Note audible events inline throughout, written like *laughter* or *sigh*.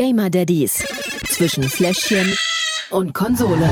Gamer Daddies zwischen Fläschchen und Konsole.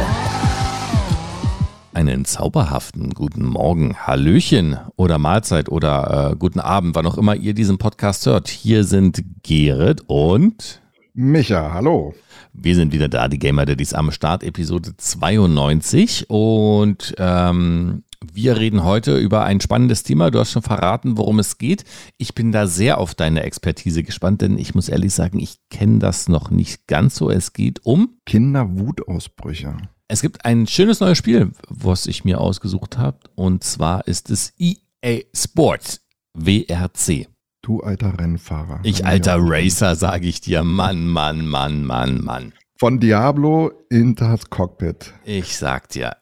Einen zauberhaften guten Morgen, Hallöchen oder Mahlzeit oder äh, guten Abend, wann auch immer ihr diesen Podcast hört. Hier sind Gerrit und Micha, hallo. Wir sind wieder da, die Gamer Daddies am Start, Episode 92. Und ähm, wir reden heute über ein spannendes Thema. Du hast schon verraten, worum es geht. Ich bin da sehr auf deine Expertise gespannt, denn ich muss ehrlich sagen, ich kenne das noch nicht ganz so. Es geht um Kinderwutausbrüche. Es gibt ein schönes neues Spiel, was ich mir ausgesucht habe. Und zwar ist es EA Sports WRC. Du alter Rennfahrer. Ich alter Racer, sage ich dir. Mann, Mann, Mann, Mann, Mann. Von Diablo in das Cockpit. Ich sag dir,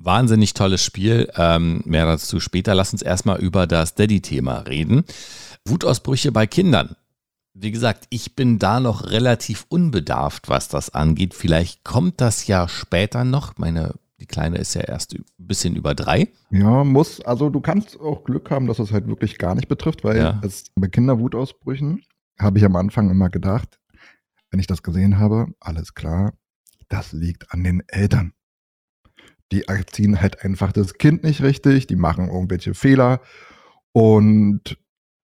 wahnsinnig tolles Spiel. Ähm, mehr dazu später. Lass uns erstmal über das Daddy-Thema reden. Wutausbrüche bei Kindern. Wie gesagt, ich bin da noch relativ unbedarft, was das angeht. Vielleicht kommt das ja später noch. Meine, die Kleine ist ja erst ein bisschen über drei. Ja, muss. Also du kannst auch Glück haben, dass es halt wirklich gar nicht betrifft, weil Ja. es bei Kinderwutausbrüchen habe ich am Anfang immer gedacht, wenn ich das gesehen habe, alles klar, das liegt an den Eltern. Die erziehen halt einfach das Kind nicht richtig, die machen irgendwelche Fehler und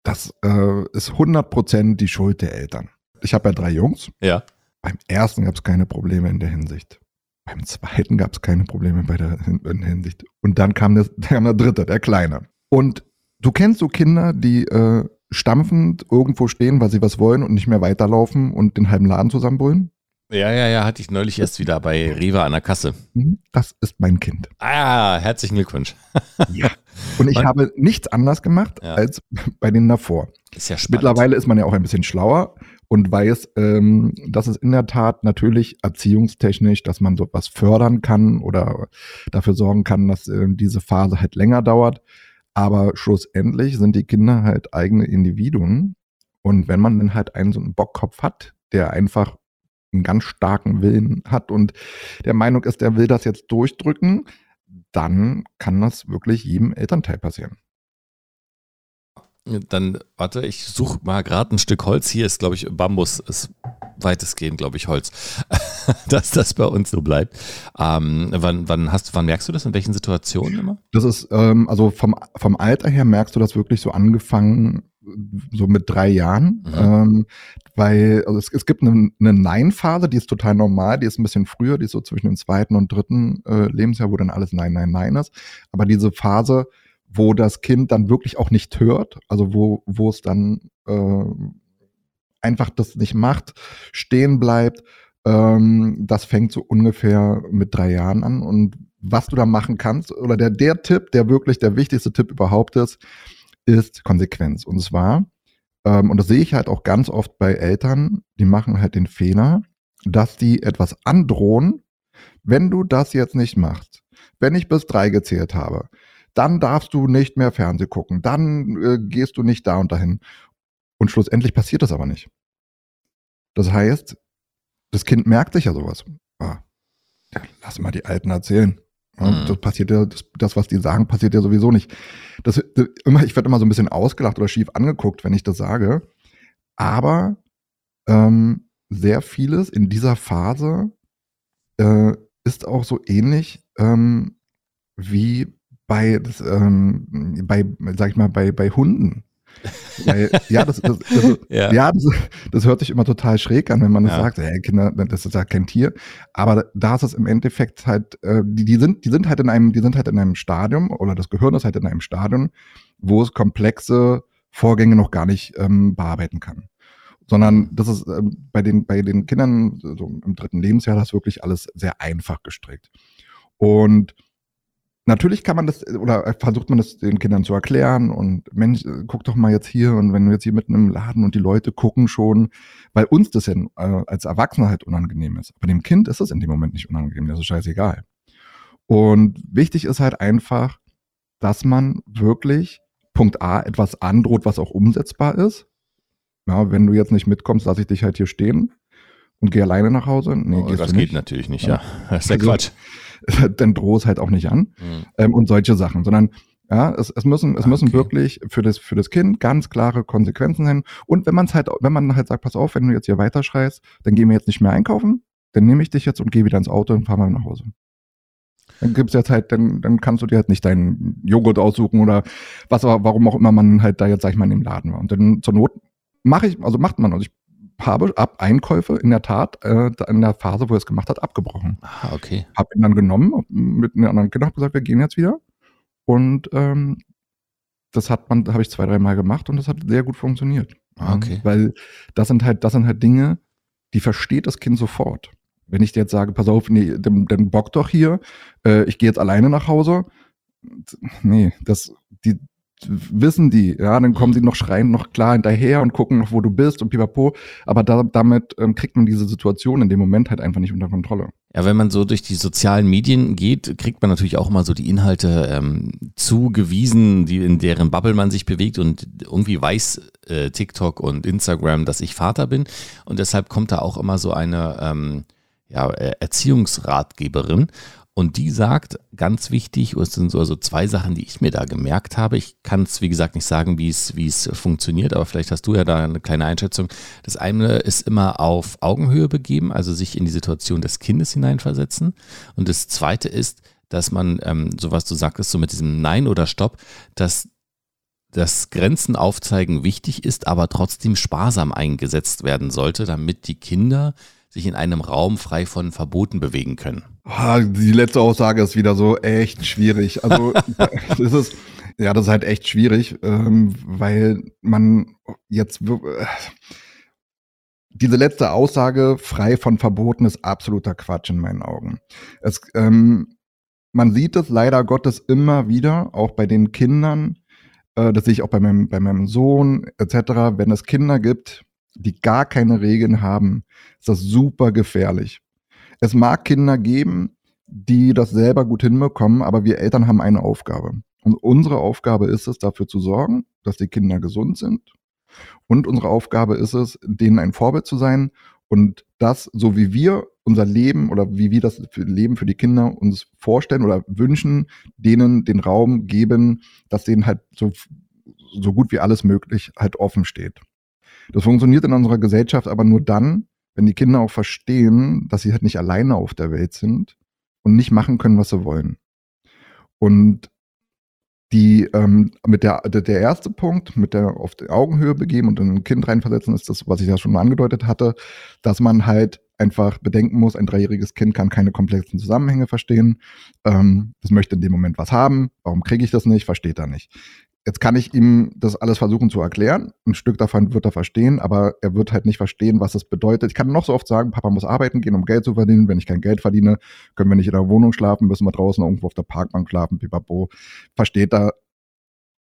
das äh, ist 100% die Schuld der Eltern. Ich habe ja drei Jungs. Ja. Beim ersten gab es keine Probleme in der Hinsicht. Beim zweiten gab es keine Probleme bei der in Hinsicht. Und dann kam der, *laughs* kam der dritte, der Kleine. Und du kennst so Kinder, die äh, stampfend irgendwo stehen, weil sie was wollen und nicht mehr weiterlaufen und den halben Laden zusammenbrüllen? Ja, ja, ja, hatte ich neulich erst wieder bei Rewe an der Kasse. Mhm, Das ist mein Kind. Ah, herzlichen Glückwunsch. *laughs* Ja. Und ich Man- habe nichts anders gemacht Ja. als *laughs* bei denen davor. Ist ja spannend. Mittlerweile ist man ja auch ein bisschen schlauer und weiß, ähm, dass es in der Tat natürlich erziehungstechnisch, dass man sowas fördern kann oder dafür sorgen kann, dass ähm, diese Phase halt länger dauert. Aber schlussendlich sind die Kinder halt eigene Individuen. Und wenn man dann halt einen so einen Bockkopf hat, der einfach einen ganz starken Willen hat und der Meinung ist, der will das jetzt durchdrücken, dann kann das wirklich jedem Elternteil passieren. Dann, warte, ich suche mal gerade ein Stück Holz. Hier ist, glaube ich, Bambus, ist weitestgehend, glaube ich, Holz. *laughs* Dass das bei uns so bleibt. Ähm, wann, wann, hast, wann merkst du das? In welchen Situationen immer? Das ist, ähm, also vom, vom Alter her merkst du das wirklich so angefangen, so mit drei Jahren. Mhm. Ähm, weil also es, es gibt eine, eine Nein-Phase, die ist total normal, die ist ein bisschen früher, die ist so zwischen dem zweiten und dritten äh, Lebensjahr, wo dann alles Nein, Nein, Nein ist. Aber diese Phase, wo das Kind dann wirklich auch nicht hört, also wo, wo es dann äh, einfach das nicht macht, stehen bleibt, ähm, das fängt so ungefähr mit drei Jahren an. Und was du da machen kannst, oder der, der Tipp, der wirklich der wichtigste Tipp überhaupt ist, ist Konsequenz. Und zwar, ähm, und das sehe ich halt auch ganz oft bei Eltern, die machen halt den Fehler, dass die etwas androhen, wenn du das jetzt nicht machst, wenn ich bis drei gezählt habe, dann darfst du nicht mehr Fernseh gucken, dann äh, gehst du nicht da und dahin. Und schlussendlich passiert das aber nicht. Das heißt, das Kind merkt sich ja sowas. Ah, ja, lass mal die Alten erzählen. Mhm. Das passiert ja, das, das, was die sagen, passiert ja sowieso nicht. Das, immer, ich werde immer so ein bisschen ausgelacht oder schief angeguckt, wenn ich das sage. Aber ähm, sehr vieles in dieser Phase äh, ist auch so ähnlich ähm, wie bei, das, ähm, bei, sag ich mal, bei, bei Hunden. *laughs* Weil, ja, das, das, das, Ja. ja, das, das hört sich immer total schräg an, wenn man das Ja. sagt, hey, Kinder, das ist ja kein Tier. Aber da ist es im Endeffekt halt, äh, die, die, sind, die sind halt in einem, die sind halt in einem Stadium, oder das Gehirn ist halt in einem Stadium, wo es komplexe Vorgänge noch gar nicht ähm, bearbeiten kann. Sondern das ist ähm, bei, den, bei den Kindern so im dritten Lebensjahr das wirklich alles sehr einfach gestrickt. Und natürlich kann man das oder versucht man das den Kindern zu erklären und Mensch, äh, guck doch mal jetzt hier und wenn du jetzt hier mitten im Laden und die Leute gucken schon, weil uns das ja äh, als Erwachsener halt unangenehm ist. Aber dem Kind ist es in dem Moment nicht unangenehm, das ist scheißegal. Und wichtig ist halt einfach, dass man wirklich Punkt A etwas androht, was auch umsetzbar ist. Ja, wenn du jetzt nicht mitkommst, lasse ich dich halt hier stehen und gehe alleine nach Hause. Nee, Oh, das geht natürlich nicht, Ja. ja. *laughs* Das ist ja Also- Quatsch. *laughs* Dann droh es halt auch nicht an Mhm. ähm, und solche Sachen, sondern Ja, es, es müssen, es Ah, müssen okay. wirklich für das, für das Kind ganz klare Konsequenzen sein. Und wenn man es halt, wenn man halt sagt, pass auf, wenn du jetzt hier weiterschreist, dann gehen wir jetzt nicht mehr einkaufen, dann nehme ich dich jetzt und gehe wieder ins Auto und fahren wir nach Hause. Dann gibt's jetzt halt, dann, dann kannst du dir halt nicht deinen Joghurt aussuchen oder was, warum auch immer man halt da jetzt, sag ich mal, in dem Laden war. Und dann zur Not mache ich, also macht man, also ich habe ab Einkäufe in der Tat äh, in der Phase, wo er es gemacht hat, abgebrochen Ah, okay. habe ihn dann genommen, mit einem anderen Kind hab gesagt, wir gehen jetzt wieder. Und ähm, das hat man, habe ich zwei, dreimal gemacht und das hat sehr gut funktioniert. Okay. Weil das sind halt, das sind halt Dinge, die versteht das Kind sofort. Wenn ich dir jetzt sage, pass auf, nee, dann, dann bock doch hier, äh, ich gehe jetzt alleine nach Hause. Nee, das, die wissen die, ja, dann kommen sie noch schreien noch klar hinterher und gucken noch, wo du bist und pipapo. Aber da, damit ähm, kriegt man diese Situation in dem Moment halt einfach nicht unter Kontrolle. Ja, wenn man so durch die sozialen Medien geht, kriegt man natürlich auch mal so die Inhalte ähm, zugewiesen, die in deren Bubble man sich bewegt und irgendwie weiß äh, TikTok und Instagram, dass ich Vater bin und deshalb kommt da auch immer so eine ähm, ja, äh, Erziehungsratgeberin und die sagt, ganz wichtig, es sind so also zwei Sachen, die ich mir da gemerkt habe. Ich kann es, wie gesagt, nicht sagen, wie es, wie es funktioniert, aber vielleicht hast du ja da eine kleine Einschätzung. Das eine ist immer auf Augenhöhe begeben, also sich in die Situation des Kindes hineinversetzen. Und das zweite ist, dass man, ähm, so was du sagtest, so mit diesem Nein oder Stopp, dass das Grenzen aufzeigen wichtig ist, aber trotzdem sparsam eingesetzt werden sollte, damit die Kinder sich in einem Raum frei von Verboten bewegen können. Die letzte Aussage ist wieder so echt schwierig. Also *laughs* das ist ja, das ist halt echt schwierig, ähm, weil man jetzt äh, diese letzte Aussage frei von Verboten ist absoluter Quatsch in meinen Augen. Es, ähm, man sieht es leider Gottes immer wieder, auch bei den Kindern. Äh, das sehe ich auch bei meinem, bei meinem Sohn etc. Wenn es Kinder gibt, die gar keine Regeln haben, ist das super gefährlich. Es mag Kinder geben, die das selber gut hinbekommen, aber wir Eltern haben eine Aufgabe. Und unsere Aufgabe ist es, dafür zu sorgen, dass die Kinder gesund sind. Und unsere Aufgabe ist es, denen ein Vorbild zu sein und das, so wie wir unser Leben oder wie wir das Leben für die Kinder uns vorstellen oder wünschen, denen den Raum geben, dass denen halt so, so gut wie alles möglich halt offen steht. Das funktioniert in unserer Gesellschaft aber nur dann, wenn die Kinder auch verstehen, dass sie halt nicht alleine auf der Welt sind und nicht machen können, was sie wollen. Und die ähm, mit der, der erste Punkt, mit der auf die Augenhöhe begeben und in ein Kind reinversetzen, ist das, was ich ja schon mal angedeutet hatte, dass man halt einfach bedenken muss, ein dreijähriges Kind kann keine komplexen Zusammenhänge verstehen. Ähm, möchte in dem Moment was haben. Warum kriege ich das nicht? Versteht er nicht. Jetzt kann ich ihm das alles versuchen zu erklären. Ein Stück davon wird er verstehen, aber er wird halt nicht verstehen, was das bedeutet. Ich kann noch so oft sagen, Papa muss arbeiten gehen, um Geld zu verdienen. Wenn ich kein Geld verdiene, können wir nicht in der Wohnung schlafen, müssen wir draußen irgendwo auf der Parkbank schlafen, pipapo. Versteht er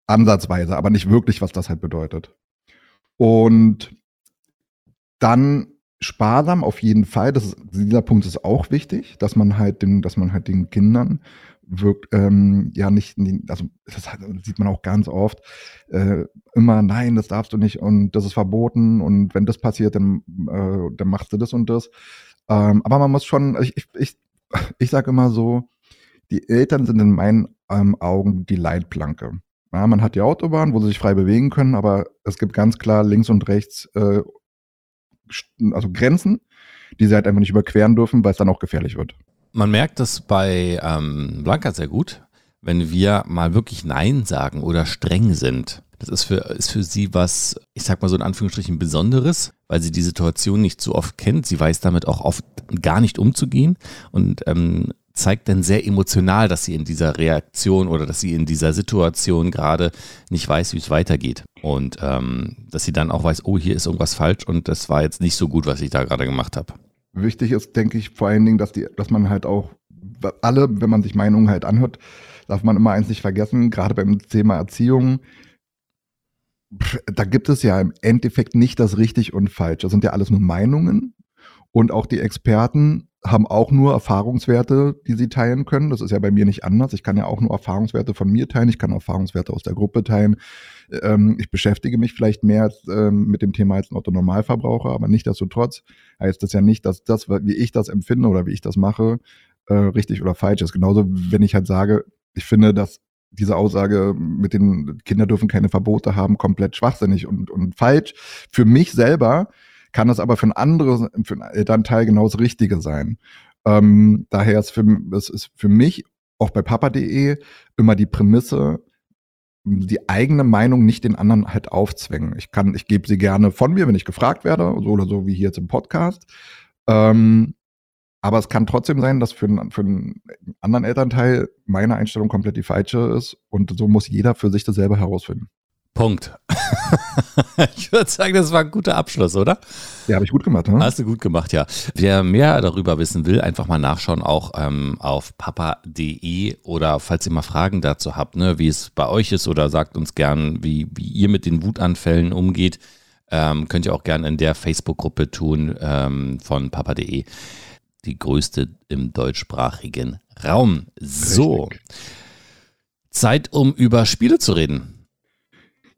ansatzweise, aber nicht wirklich, was das halt bedeutet. Und dann sparsam auf jeden Fall. Das ist, dieser Punkt ist auch wichtig, dass man halt den, dass man halt den Kindern wirkt, ähm, ja nicht, also das hat- sieht man auch ganz oft, äh, immer nein, das darfst du nicht und das ist verboten und wenn das passiert, dann, äh, dann machst du das und das. Ähm, aber man muss schon, ich, ich, ich, ich sage immer so, die Eltern sind in meinen ähm, Augen die Leitplanke. Ja, man hat die Autobahn, wo sie sich frei bewegen können, aber es gibt ganz klar links und rechts äh, also Grenzen, die sie halt einfach nicht überqueren dürfen, weil es dann auch gefährlich wird. Man merkt das bei ähm, Blanca sehr gut, wenn wir mal wirklich Nein sagen oder streng sind. Das ist für, ist für sie was, ich sag mal so in Anführungsstrichen Besonderes, weil sie die Situation nicht so oft kennt. Sie weiß damit auch oft gar nicht umzugehen und ähm, zeigt dann sehr emotional, dass sie in dieser Reaktion oder dass sie in dieser Situation gerade nicht weiß, wie es weitergeht. Und ähm, dass sie dann auch weiß, oh, hier ist irgendwas falsch und das war jetzt nicht so gut, was ich da gerade gemacht habe. Wichtig ist, denke ich, vor allen Dingen, dass, die, dass man halt auch alle, wenn man sich Meinungen halt anhört, darf man immer eins nicht vergessen, gerade beim Thema Erziehung, da gibt es ja im Endeffekt nicht das richtig und falsch. Das sind ja alles nur Meinungen und auch die Experten haben auch nur Erfahrungswerte, die sie teilen können. Das ist ja bei mir nicht anders. Ich kann ja auch nur Erfahrungswerte von mir teilen. Ich kann Erfahrungswerte aus der Gruppe teilen. Ähm, ich beschäftige mich vielleicht mehr ähm, mit dem Thema als ein Otto-Normalverbraucher, aber nichtsdestotrotz heißt das ja nicht, dass das, wie ich das empfinde oder wie ich das mache, äh, richtig oder falsch ist. Genauso, wenn ich halt sage, ich finde, dass diese Aussage mit den Kinder dürfen keine Verbote haben, komplett schwachsinnig und, und falsch. Für mich selber kann das aber für ein anderes, für einen Elternteil genau das Richtige sein. Ähm, daher ist für, es ist für mich auch bei papa.de immer die Prämisse, die eigene Meinung nicht den anderen halt aufzwängen. Ich kann, ich gebe sie gerne von mir, wenn ich gefragt werde, so oder so wie hier jetzt im Podcast. Ähm, aber es kann trotzdem sein, dass für einen, für einen anderen Elternteil meine Einstellung komplett die falsche ist und so muss jeder für sich das selber herausfinden. Punkt. *laughs* ich würde sagen, das war ein guter Abschluss, oder? Ja, habe ich gut gemacht. Ne? Hast du gut gemacht, ja. Wer mehr darüber wissen will, einfach mal nachschauen, auch ähm, auf papa.de oder falls ihr mal Fragen dazu habt, ne, wie es bei euch ist oder sagt uns gern, wie, wie ihr mit den Wutanfällen umgeht, ähm, könnt ihr auch gern in der Facebook-Gruppe tun ähm, von papa.de. Die größte im deutschsprachigen Raum. So. Richtig. Zeit, um über Spiele zu reden.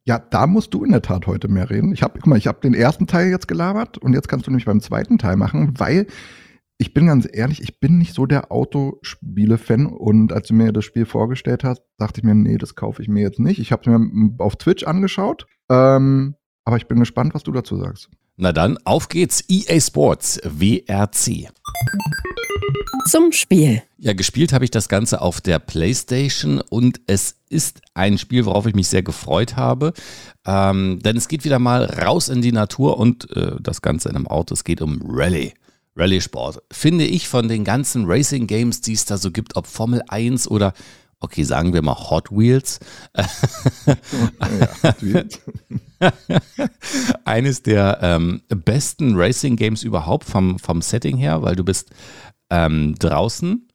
Ja, da musst du in der Tat heute mehr reden. Ich habe, guck mal, ich habe den ersten Teil jetzt gelabert und jetzt kannst du nämlich beim zweiten Teil machen, weil ich bin ganz ehrlich, ich bin nicht so der Autospiele-Fan und als du mir das Spiel vorgestellt hast, dachte ich mir, nee, das kaufe ich mir jetzt nicht. Ich habe es mir auf Twitch angeschaut, ähm, aber ich bin gespannt, was du dazu sagst. Na dann, auf geht's. EA Sports WRC. Zum Spiel. Ja, gespielt habe ich das Ganze auf der PlayStation und es ist ein Spiel, worauf ich mich sehr gefreut habe. Ähm, denn es geht wieder mal raus in die Natur und äh, das Ganze in einem Auto. Es geht um Rallye. Rallye Sport. Finde ich von den ganzen Racing Games, die es da so gibt, ob Formel 1 oder okay, sagen wir mal Hot Wheels. *laughs* ja, Hot Wheels. *laughs* Eines der ähm, besten Racing Games überhaupt vom, vom Setting her, weil du bist ähm, draußen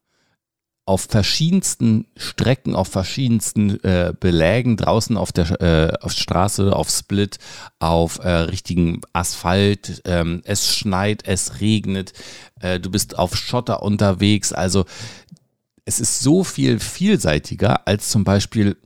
auf verschiedensten Strecken, auf verschiedensten äh, Belägen, draußen auf der äh, auf Straße, auf Split, auf äh, richtigen Asphalt, ähm, es schneit, es regnet, äh, du bist auf Schotter unterwegs, also es ist so viel vielseitiger als zum Beispiel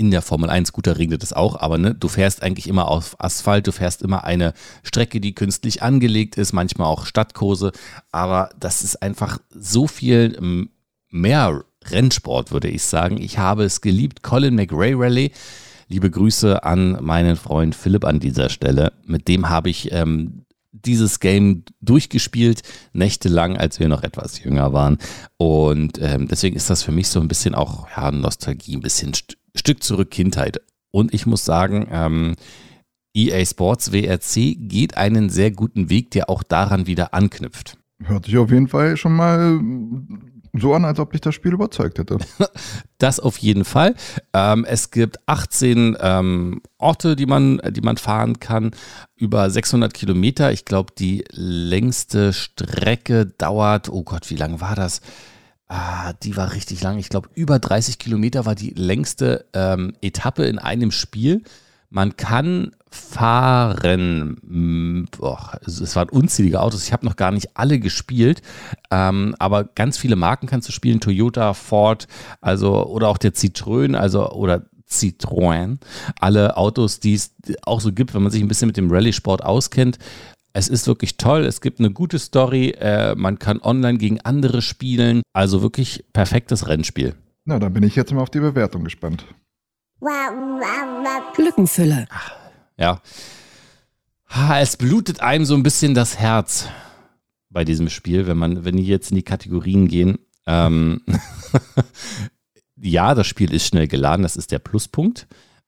in der Formel 1. Gut, da regnet es auch, aber ne, du fährst eigentlich immer auf Asphalt, du fährst immer eine Strecke, die künstlich angelegt ist, manchmal auch Stadtkurse, aber das ist einfach so viel ähm, mehr Rennsport, würde ich sagen. Ich habe es geliebt. Colin McRae Rally. Liebe Grüße an meinen Freund Philipp an dieser Stelle. Mit dem habe ich ähm, dieses Game durchgespielt, nächtelang, als wir noch etwas jünger waren. Und ähm, deswegen ist das für mich so ein bisschen auch ja, Nostalgie, ein bisschen Stück zurück Kindheit. Und ich muss sagen, ähm, EA Sports WRC geht einen sehr guten Weg, der auch daran wieder anknüpft. Hört sich auf jeden Fall schon mal so an, als ob dich das Spiel überzeugt hätte. *laughs* Das auf jeden Fall. Ähm, es gibt 18 ähm, Orte, die man, die man fahren kann, über 600 Kilometer. Ich glaube, die längste Strecke dauert, oh Gott, wie lang war das? Ah, die war richtig lang. Ich glaube, über 30 Kilometer war die längste ähm, Etappe in einem Spiel. Man kann fahren. Boah, es waren unzählige Autos. Ich habe noch gar nicht alle gespielt, ähm, aber ganz viele Marken kannst du spielen. Toyota, Ford, also oder auch der Citroën, also oder Citroën. Alle Autos, die es auch so gibt, wenn man sich ein bisschen mit dem Rallye-Sport auskennt. Es ist wirklich toll. Es gibt eine gute Story. Äh, man kann online gegen andere spielen. Also wirklich perfektes Rennspiel. Na, da bin ich jetzt mal auf die Bewertung gespannt. Glückenfülle. Ja. Es blutet einem so ein bisschen das Herz bei diesem Spiel, wenn man, wenn die jetzt in die Kategorien gehen. Ähm *laughs* ja, das Spiel ist schnell geladen, das ist der Pluspunkt.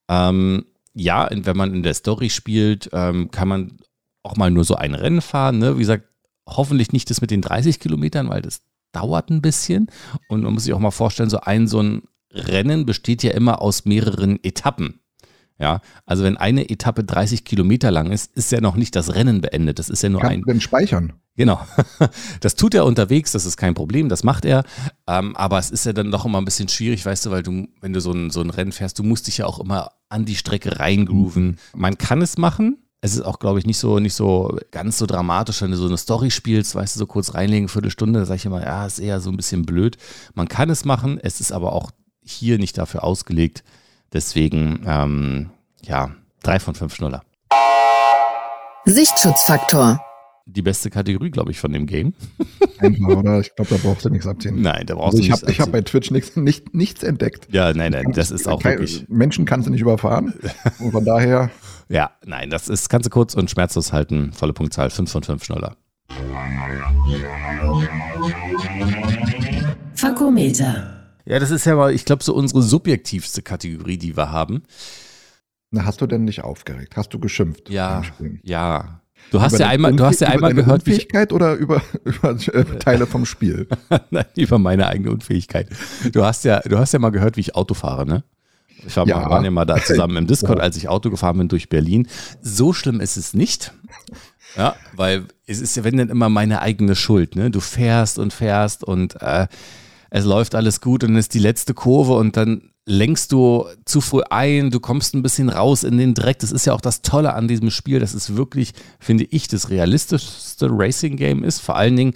Ähm, ja, wenn man in der Story spielt, ähm, kann man auch mal nur so ein Rennen fahren. Ne? Wie gesagt, hoffentlich nicht das mit den 30 Kilometern, weil das dauert ein bisschen. Und man muss sich auch mal vorstellen, so ein so ein Rennen besteht ja immer aus mehreren Etappen. Ja, also wenn eine Etappe 30 Kilometer lang ist, ist ja noch nicht das Rennen beendet. Das ist ja nur Kann ein. speichern. Genau. *laughs* Das tut er unterwegs, das ist kein Problem, das macht er. Ähm, aber es ist ja dann doch immer ein bisschen schwierig, weißt du, weil du, wenn du so ein, so ein Rennen fährst, du musst dich ja auch immer an die Strecke reingrooven. Man kann es machen. Es ist auch, glaube ich, nicht so, nicht so ganz so dramatisch, wenn du so eine Story spielst, weißt du, so kurz reinlegen, Viertelstunde, da sage ich immer, ja, ist eher so ein bisschen blöd. Man kann es machen, es ist aber auch hier nicht dafür ausgelegt. Deswegen, ähm, ja, drei von fünf Schnuller. Sichtschutzfaktor. Die beste Kategorie, glaube ich, von dem Game. Einfach, oder? Ich glaube, da brauchst du nichts abziehen. Nein, da brauchst Also du ich nichts habe ich hab abziehen. bei Twitch nichts, nicht, nichts entdeckt. Ja, nein, nein, das ist auch Kein- wirklich. Menschen kannst du nicht überfahren. Und von daher, *laughs* Ja, nein, das ist, kannst du kurz und schmerzlos halten. Volle Punktzahl, 5 von 5 Schnuller. Fakometer. Ja, das ist ja mal, ich glaube, so unsere subjektivste Kategorie, die wir haben. na, hast du denn nicht aufgeregt? Hast du geschimpft? Ja, ja. Du hast ja einmal, du hast ja einmal gehört, wie ich, Unfähigkeit oder über, *laughs* über äh, Teile vom Spiel? *laughs* Nein, über meine eigene Unfähigkeit. Du hast ja, du hast ja mal gehört, wie ich Auto fahre, ne? Ich war Ja. mal, waren ja mal da zusammen im *laughs* Discord, Ja. als ich Auto gefahren bin durch Berlin. So schlimm ist es nicht. Ja, weil es ist ja, wenn dann immer meine eigene Schuld, ne? Du fährst und fährst und äh, es läuft alles gut und dann ist die letzte Kurve und dann lenkst du zu früh ein, du kommst ein bisschen raus in den Dreck. Das ist ja auch das Tolle an diesem Spiel, dass es wirklich, finde ich, das realistischste Racing-Game ist. Vor allen Dingen,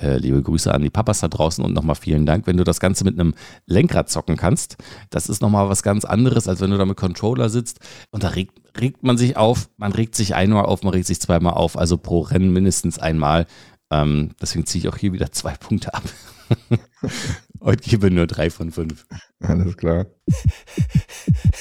äh, liebe Grüße an die Papas da draußen und nochmal vielen Dank, wenn du das Ganze mit einem Lenkrad zocken kannst. Das ist nochmal was ganz anderes, als wenn du da mit Controller sitzt. Und da regt, regt man sich auf, man regt sich einmal auf, man regt sich zweimal auf, also pro Rennen mindestens einmal. Ähm, deswegen ziehe ich auch hier wieder zwei Punkte ab. *laughs* Heute gebe nur drei von fünf. Alles klar.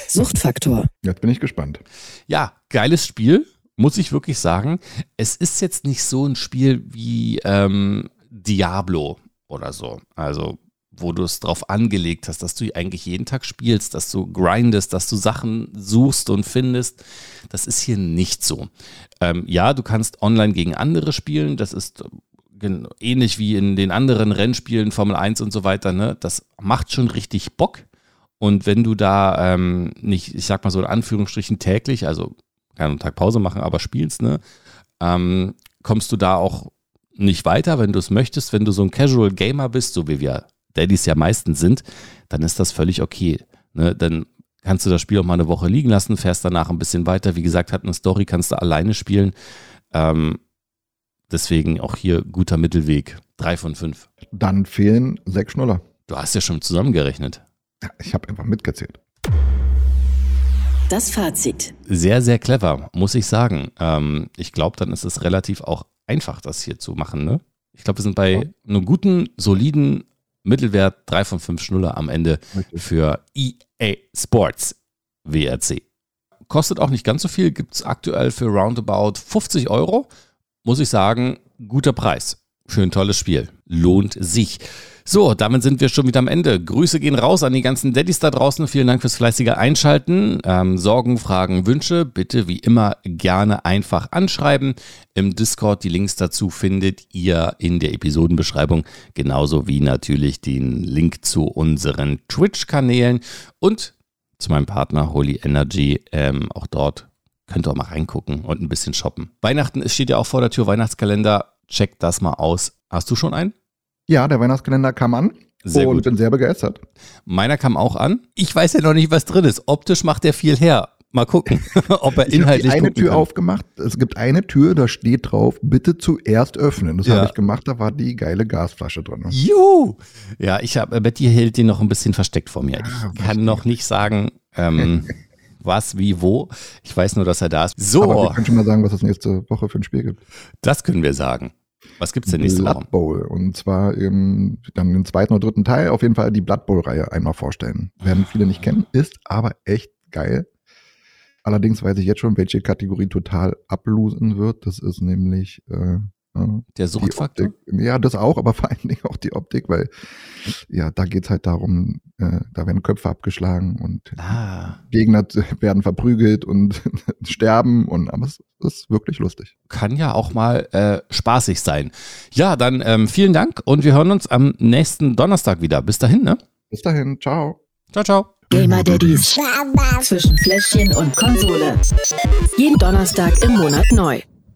Suchtfaktor. Jetzt bin ich gespannt. Ja, geiles Spiel, muss ich wirklich sagen. Es ist jetzt nicht so ein Spiel wie ähm, Diablo oder so. Also, wo du es drauf angelegt hast, dass du eigentlich jeden Tag spielst, dass du grindest, dass du Sachen suchst und findest. Das ist hier nicht so. Ähm, ja, du kannst online gegen andere spielen. Das ist ähnlich wie in den anderen Rennspielen, Formel 1 und so weiter. Ne? Das macht schon richtig Bock. Und wenn du da ähm, nicht, ich sag mal so in Anführungsstrichen täglich, also kann einen Tag Pause machen, aber spielst, ne, ähm, kommst du da auch nicht weiter, wenn du es möchtest. Wenn du so ein Casual Gamer bist, so wie wir Daddys ja meistens sind, dann ist das völlig okay. Ne? Dann kannst du das Spiel auch mal eine Woche liegen lassen, fährst danach ein bisschen weiter. Wie gesagt, hat eine Story, kannst du alleine spielen. Ähm, deswegen auch hier guter Mittelweg. Drei von fünf. Dann fehlen sechs Schnuller. Du hast ja schon zusammengerechnet. Ja, Ich habe einfach mitgezählt. Das Fazit. Sehr, sehr clever, muss ich sagen. Ähm, ich glaube, dann ist es relativ auch einfach, das hier zu machen. Ne? Ich glaube, wir sind bei Ja. einem guten, soliden Mittelwert 3 von 5 Schnuller am Ende Richtig. für EA Sports WRC. Kostet auch nicht ganz so viel, gibt es aktuell für roundabout 50 Euro. Muss ich sagen, guter Preis ein tolles Spiel. Lohnt sich. So, damit sind wir schon wieder am Ende. Grüße gehen raus an die ganzen Daddys da draußen. Vielen Dank fürs fleißige Einschalten. Ähm, Sorgen, Fragen, Wünsche bitte wie immer gerne einfach anschreiben. Im Discord die Links dazu findet ihr in der Episodenbeschreibung, genauso wie natürlich den Link zu unseren Twitch-Kanälen und zu meinem Partner Holy Energy. Ähm, auch dort könnt ihr auch mal reingucken und ein bisschen shoppen. Weihnachten es steht ja auch vor der Tür, Weihnachtskalender. Checkt das mal aus. Hast du schon einen? Ja, der Weihnachtskalender kam an Sehr und gut. bin sehr begeistert. Meiner kam auch an. Ich weiß ja noch nicht, was drin ist. Optisch macht er viel her. Mal gucken, *laughs* ob er Ich habe inhaltlich eine Tür kann. aufgemacht. Es gibt eine Tür, da steht drauf, bitte zuerst öffnen. Das Ja. habe ich gemacht, da war die geile Gasflasche drin. Juhu! Ja, ich habe, Betty hält den noch ein bisschen versteckt vor mir. Ah, Ich kann noch nicht sagen, ähm, *laughs* was, wie, wo. Ich weiß nur, dass er da ist. Aber So, wir können schon mal sagen, was es nächste Woche für ein Spiel gibt. das können wir sagen. Was gibt's denn nächste Woche? Blood Bowl. Und zwar eben dann den zweiten oder dritten Teil. Auf jeden Fall die Blood Bowl-Reihe einmal vorstellen. Werden viele nicht kennen, ist aber echt geil. Allerdings weiß ich jetzt schon, welche Kategorie total ablosen wird. Das ist nämlich äh, Der die Suchtfaktor? Optik. Ja, das auch, aber *laughs* vor allen Dingen auch die Optik, weil ja, da geht's halt darum, äh, da werden Köpfe abgeschlagen und Ah, Gegner *laughs* werden verprügelt und *laughs* sterben und aber es ist wirklich lustig. kann ja auch mal äh, spaßig sein. Ja, dann ähm, vielen Dank und wir hören uns am nächsten Donnerstag wieder. Bis dahin, ne? Bis dahin, ciao. Ciao, ciao. Gamer Daddies. Zwischen Fläschchen und Konsole. Jeden Donnerstag im Monat neu.